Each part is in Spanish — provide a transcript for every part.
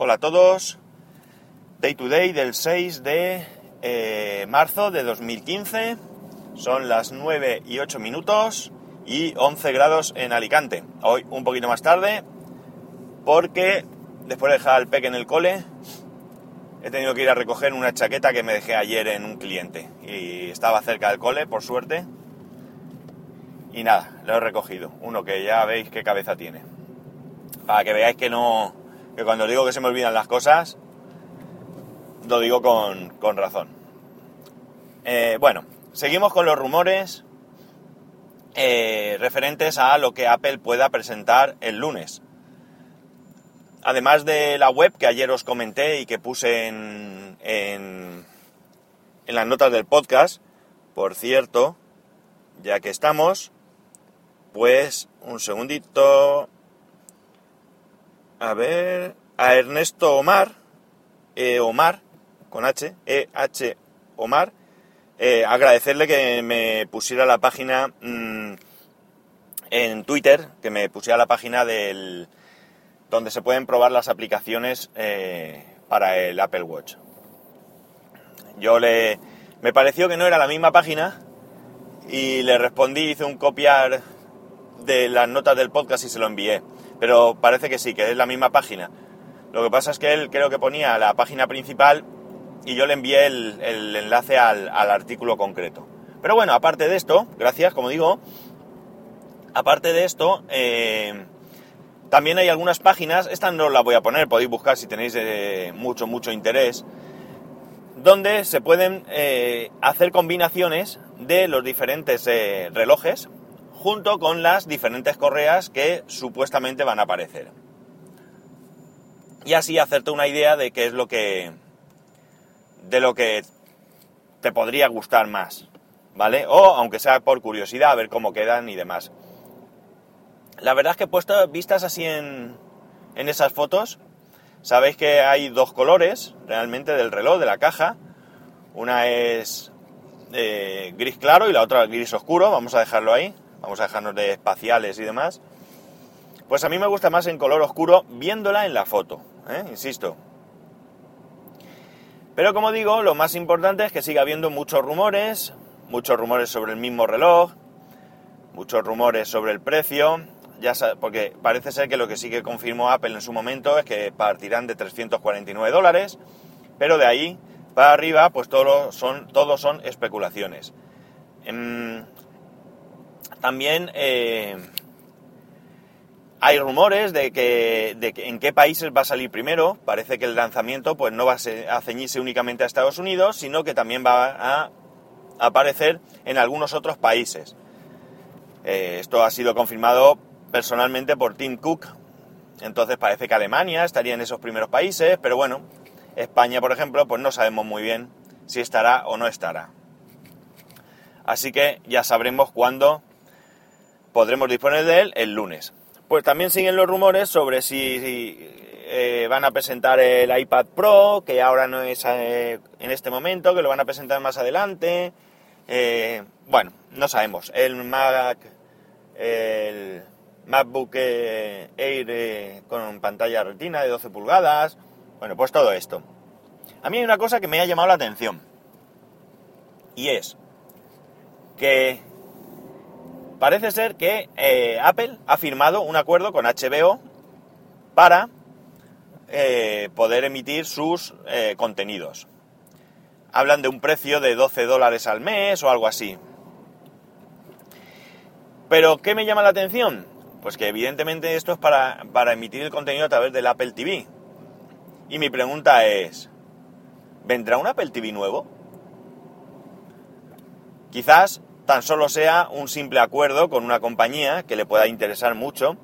Hola a todos. Day to day del 6 de eh, marzo de 2015. Son las 9 y 8 minutos y 11 grados en Alicante. Hoy un poquito más tarde porque después de dejar al peque en el cole he tenido que ir a recoger una chaqueta que me dejé ayer en un cliente y estaba cerca del cole, por suerte. Y nada, lo he recogido. Uno que ya veis qué cabeza tiene. Para que veáis que no, que cuando digo que se me olvidan las cosas, lo digo con, razón. Eh, bueno, seguimos con los rumores eh, referentes a lo que Apple pueda presentar el lunes. Además de la web que ayer os comenté y que puse en, en, en las notas del podcast, por cierto, ya que estamos, pues un segundito, a ver, a Ernesto Omar, eh, Omar, con H, E-H Omar, agradecerle que me pusiera la página mm, en Twitter, que me pusiera la página del donde se pueden probar las aplicaciones eh, para el Apple Watch. Yo le me pareció que no era la misma página y le respondí, hice un copiar de las notas del podcast y se lo envié pero parece que sí, que es la misma página. Lo que pasa es que él creo que ponía la página principal y yo le envié el, enlace al, artículo concreto. Pero bueno, aparte de esto, gracias, como digo, aparte de esto, eh, también hay algunas páginas, esta no la voy a poner, podéis buscar si tenéis eh, mucho, mucho interés, donde se pueden eh, hacer combinaciones de los diferentes relojes junto con las diferentes correas que supuestamente van a aparecer. Y así hacerte una idea de qué es lo que de lo que te podría gustar más, ¿vale? O aunque sea por curiosidad, a ver cómo quedan y demás. La verdad es que he puesto vistas así en, en esas fotos. Sabéis que hay dos colores realmente del reloj, de la caja. Una es eh, gris claro y la otra gris oscuro. Vamos a dejarlo ahí vamos a dejarnos de espaciales y demás, pues a mí me gusta más en color oscuro viéndola en la foto, ¿eh? insisto. Pero como digo, lo más importante es que siga habiendo muchos rumores, muchos rumores sobre el mismo reloj, muchos rumores sobre el precio, ya porque parece ser que lo que sí que confirmó Apple en su momento es que partirán de 349 dólares, pero de ahí para arriba, pues todo son, todos son especulaciones. También eh, hay rumores de que, en qué países va a salir primero. Parece que el lanzamiento pues, no va a, ceñirse únicamente a Estados Unidos, sino que también va a aparecer en algunos otros países. Eh, esto ha sido confirmado personalmente por Tim Cook. Entonces parece que Alemania estaría en esos primeros países, pero bueno, España, por ejemplo, pues no sabemos muy bien si estará o no estará. Así que ya sabremos cuándo podremos disponer de él el lunes. Pues también siguen los rumores sobre si, eh, van a presentar el iPad Pro, que ahora no es eh, en este momento, que lo van a presentar más adelante. Eh, bueno, no sabemos. El Mac, el MacBook Air con pantalla retina de 12 pulgadas. Bueno, pues todo esto. A mí hay una cosa que me ha llamado la atención. Y es que Parece ser que eh, Apple ha firmado un acuerdo con HBO para eh, poder emitir sus eh, contenidos. Hablan de un precio de 12 dólares al mes o algo así. Pero, ¿qué me llama la atención? Pues que evidentemente esto es para, para emitir el contenido a través del Apple TV. Y mi pregunta es, ¿vendrá un Apple TV nuevo? Quizás tan solo sea un simple acuerdo con una compañía que le pueda interesar mucho,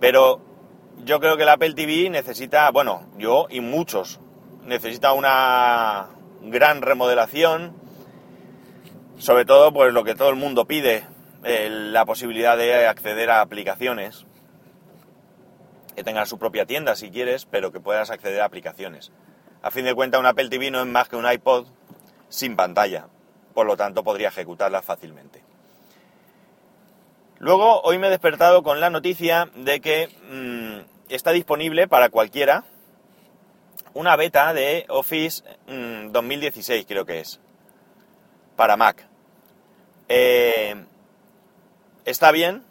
pero yo creo que el Apple TV necesita, bueno, yo y muchos, necesita una gran remodelación, sobre todo pues lo que todo el mundo pide, la posibilidad de acceder a aplicaciones, que tenga su propia tienda si quieres, pero que puedas acceder a aplicaciones. A fin de cuentas, un Apple TV no es más que un iPod sin pantalla por lo tanto podría ejecutarla fácilmente. Luego, hoy me he despertado con la noticia de que mm, está disponible para cualquiera una beta de Office 2016, mm, creo que es, para Mac. Eh, está bien,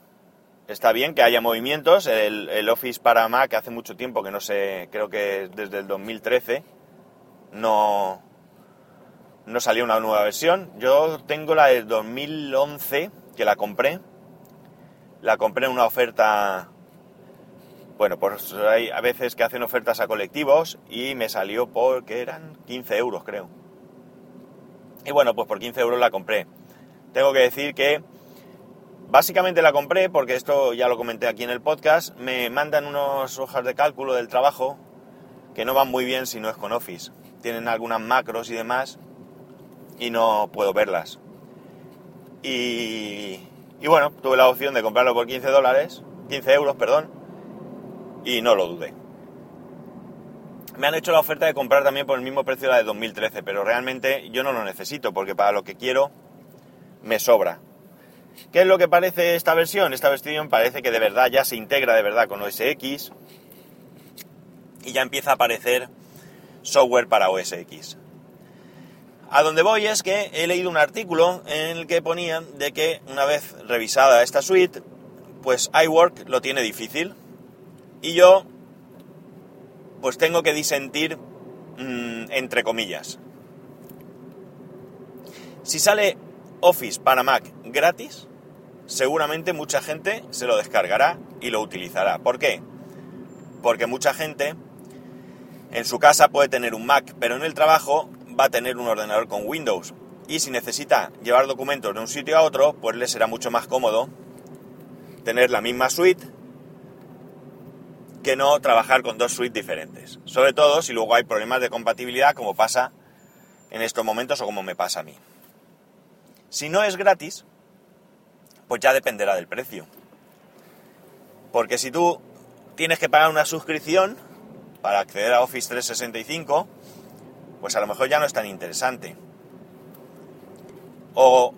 está bien que haya movimientos. El, Office para Mac hace mucho tiempo que no sé, creo que desde el 2013 no, no salió una nueva versión. Yo tengo la del 2011 que la compré. La compré en una oferta bueno, pues hay a veces que hacen ofertas a colectivos y me salió por, que eran 15 euros creo. Y bueno, pues por 15 euros la compré. Tengo que decir que básicamente la compré porque esto ya lo comenté aquí en el podcast, me mandan unas hojas de cálculo del trabajo que no van muy bien si no es con Office. Tienen algunas macros y demás y no puedo verlas. Y, bueno, tuve la opción de comprarlo por 15 dólares, 15 euros, perdón, y no lo dudé. Me han hecho la oferta de comprar también por el mismo precio de la de 2013, pero realmente yo no lo necesito porque para lo que quiero me sobra. ¿Qué es lo que parece esta versión? Esta versión parece que de verdad ya se integra de verdad con OS X y ya empieza a aparecer software para OS X. A donde voy es que he leído un artículo en el que ponían de que una vez revisada esta suite, pues iWork lo tiene difícil. Y yo, pues tengo que disentir mm, entre comillas. Si sale Office para Mac gratis, seguramente mucha gente se lo descargará y lo utilizará. ¿Por qué? Porque mucha gente en su casa puede tener un Mac, pero en el trabajo va a tener un ordenador con Windows. Y si necesita llevar documentos de un sitio a otro, pues le será mucho más cómodo tener la misma suite que no trabajar con dos suites diferentes. Sobre todo si luego hay problemas de compatibilidad como pasa en estos momentos o como me pasa a mí. Si no es gratis, pues ya dependerá del precio. Porque si tú tienes que pagar una suscripción para acceder a Office 365, pues a lo mejor ya no es tan interesante. O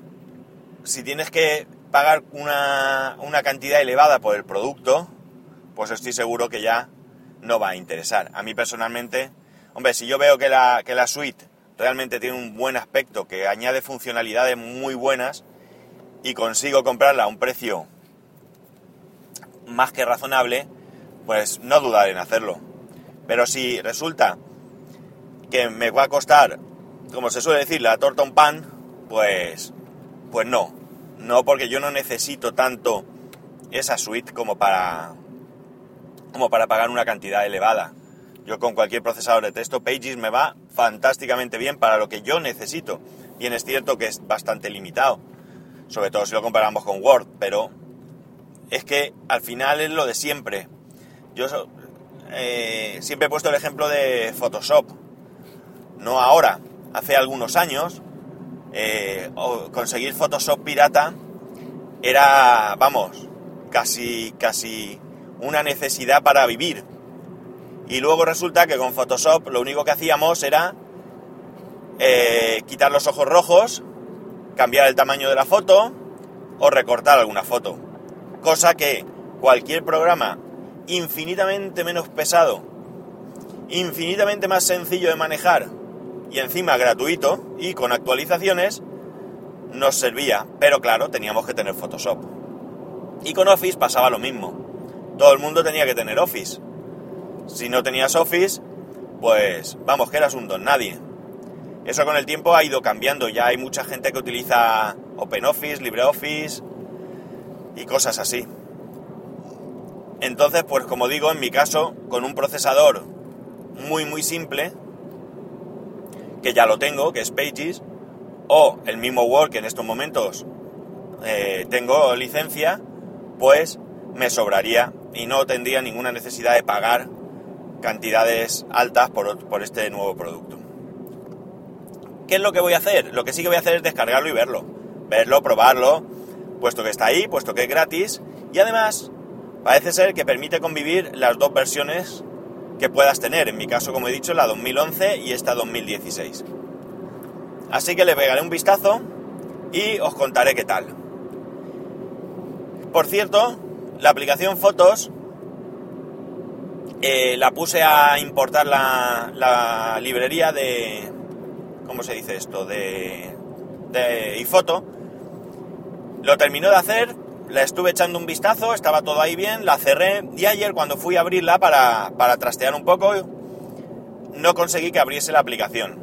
si tienes que pagar una, una cantidad elevada por el producto, pues estoy seguro que ya no va a interesar. A mí personalmente, hombre, si yo veo que la, que la suite realmente tiene un buen aspecto, que añade funcionalidades muy buenas y consigo comprarla a un precio más que razonable, pues no dudaré en hacerlo. Pero si resulta que me va a costar, como se suele decir, la torta un pan, pues, pues no. No porque yo no necesito tanto esa suite como para, como para pagar una cantidad elevada. Yo con cualquier procesador de texto, Pages me va fantásticamente bien para lo que yo necesito. Bien es cierto que es bastante limitado, sobre todo si lo comparamos con Word, pero es que al final es lo de siempre. Yo eh, siempre he puesto el ejemplo de Photoshop. No ahora, hace algunos años, eh, conseguir Photoshop pirata era, vamos, casi, casi una necesidad para vivir. Y luego resulta que con Photoshop lo único que hacíamos era eh, quitar los ojos rojos, cambiar el tamaño de la foto o recortar alguna foto. Cosa que cualquier programa infinitamente menos pesado, infinitamente más sencillo de manejar y encima gratuito y con actualizaciones nos servía. Pero claro, teníamos que tener Photoshop. Y con Office pasaba lo mismo todo el mundo tenía que tener Office. Si no tenías Office, pues vamos, que eras un don nadie. Eso con el tiempo ha ido cambiando. Ya hay mucha gente que utiliza OpenOffice, LibreOffice y cosas así. Entonces, pues como digo, en mi caso, con un procesador muy muy simple, que ya lo tengo, que es Pages, o el mismo Word que en estos momentos eh, tengo licencia, pues me sobraría y no tendría ninguna necesidad de pagar cantidades altas por, este nuevo producto. ¿Qué es lo que voy a hacer? Lo que sí que voy a hacer es descargarlo y verlo. Verlo, probarlo, puesto que está ahí, puesto que es gratis. Y además, parece ser que permite convivir las dos versiones que puedas tener. En mi caso, como he dicho, la 2011 y esta 2016. Así que le pegaré un vistazo y os contaré qué tal. Por cierto, la aplicación Fotos eh, la puse a importar la, la, librería de... ¿Cómo se dice esto? De, de iFoto. Lo terminó de hacer, la estuve echando un vistazo, estaba todo ahí bien, la cerré y ayer cuando fui a abrirla para, para trastear un poco, no conseguí que abriese la aplicación.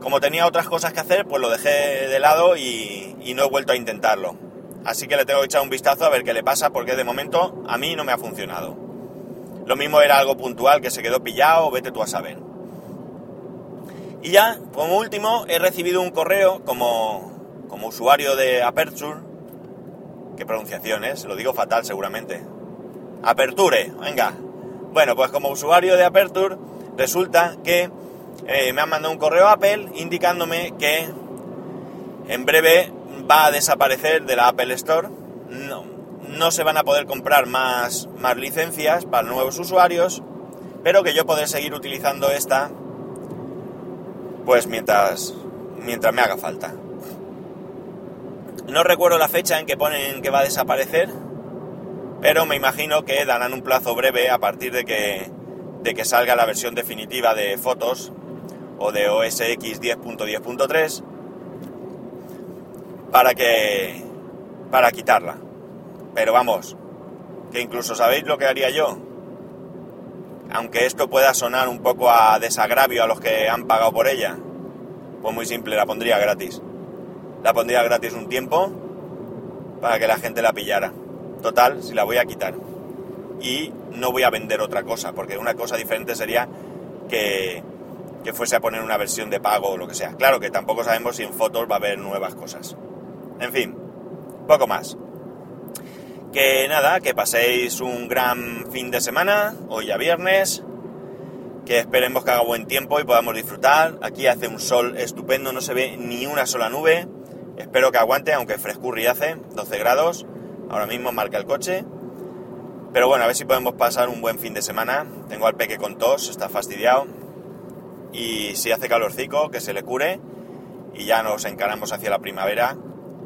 Como tenía otras cosas que hacer, pues lo dejé de lado y, no he vuelto a intentarlo. Así que le tengo que echar un vistazo a ver qué le pasa, porque de momento a mí no me ha funcionado. Lo mismo era algo puntual que se quedó pillado, vete tú a saber. Y ya, como último, he recibido un correo como, como usuario de Aperture. ¿Qué pronunciación es? Lo digo fatal seguramente. Aperture, venga. Bueno, pues como usuario de Aperture, resulta que eh, me han mandado un correo Apple indicándome que en breve va a desaparecer de la Apple Store. No, no se van a poder comprar más, más licencias para nuevos usuarios, pero que yo podré seguir utilizando esta pues mientras, mientras me haga falta. No recuerdo la fecha en que ponen que va a desaparecer, pero me imagino que darán un plazo breve a partir de que, de que salga la versión definitiva de fotos o de OS X 10.10.3 para que para quitarla. Pero vamos, que incluso sabéis lo que haría yo. Aunque esto pueda sonar un poco a desagravio a los que han pagado por ella. Pues muy simple, la pondría gratis. La pondría gratis un tiempo para que la gente la pillara. Total, si la voy a quitar. Y no voy a vender otra cosa, porque una cosa diferente sería que, que fuese a poner una versión de pago o lo que sea. Claro que tampoco sabemos si en fotos va a haber nuevas cosas. En fin, poco más. Que nada, que paséis un gran fin de semana, hoy ya viernes, que esperemos que haga buen tiempo y podamos disfrutar. Aquí hace un sol estupendo, no se ve ni una sola nube. Espero que aguante, aunque frescurri hace, 12 grados. Ahora mismo marca el coche. Pero bueno, a ver si podemos pasar un buen fin de semana. Tengo al peque con tos, está fastidiado. Y si hace calorcico, que se le cure. Y ya nos encaramos hacia la primavera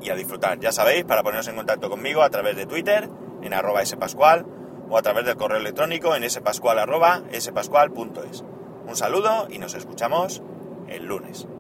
y a disfrutar. Ya sabéis, para poneros en contacto conmigo a través de Twitter, en arroba spascual, o a través del correo electrónico en spascual arroba spascual.es. Un saludo y nos escuchamos el lunes.